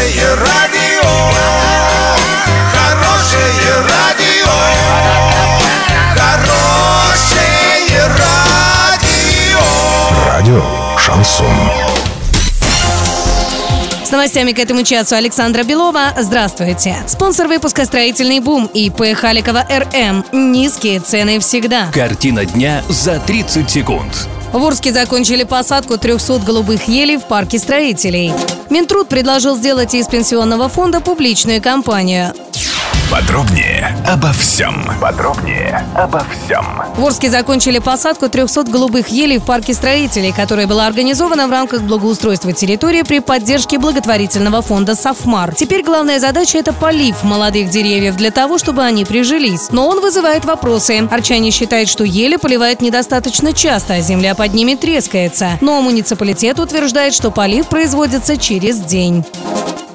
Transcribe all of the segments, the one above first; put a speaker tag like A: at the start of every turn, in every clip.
A: Хорошее радио, хорошее радио, хорошее радио.
B: Радио Шансон.
C: С новостями к этому часу Александра Белова. Здравствуйте. Спонсор выпуска «Строительный бум» ИП Халикова РМ. Низкие цены всегда.
D: Картина дня за 30 секунд.
C: В Орске закончили посадку 300 голубых елей в парке строителей. Минтруд предложил сделать из пенсионного фонда публичную компанию.
B: Подробнее обо всем. Подробнее обо всем.
C: В Орске закончили посадку 300 голубых елей в парке строителей, которая была организована в рамках благоустройства территории при поддержке благотворительного фонда «Софмар». Теперь главная задача – это полив молодых деревьев для того, чтобы они прижились. Но он вызывает вопросы. Арчане считают, что ели поливают недостаточно часто, а земля под ними трескается. Но муниципалитет утверждает, что полив производится через день.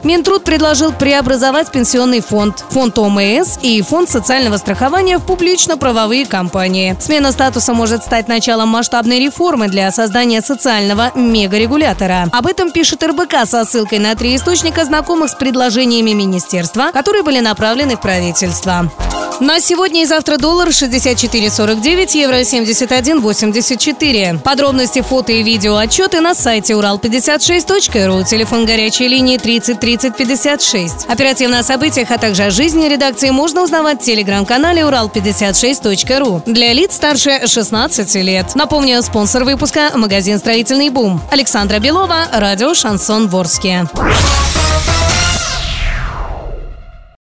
C: Минтруд предложил преобразовать пенсионный фонд, фонд ОМС и фонд социального страхования в публично-правовые компании. Смена статуса может стать началом масштабной реформы для создания социального мегарегулятора. Об этом пишет РБК со ссылкой на три источника, знакомых с предложениями министерства, которые были направлены в правительство. На сегодня и завтра доллар 64.49, евро 71.84. Подробности, фото и видео отчеты на сайте урал56.ру, телефон горячей линии 30 30 56. Оперативно о событиях, а также о жизни редакции можно узнавать в телеграм-канале урал56.ру для лиц старше 16 лет. Напомню, спонсор выпуска – магазин «Строительный бум». Александра Белова, радио «Шансон Ворске».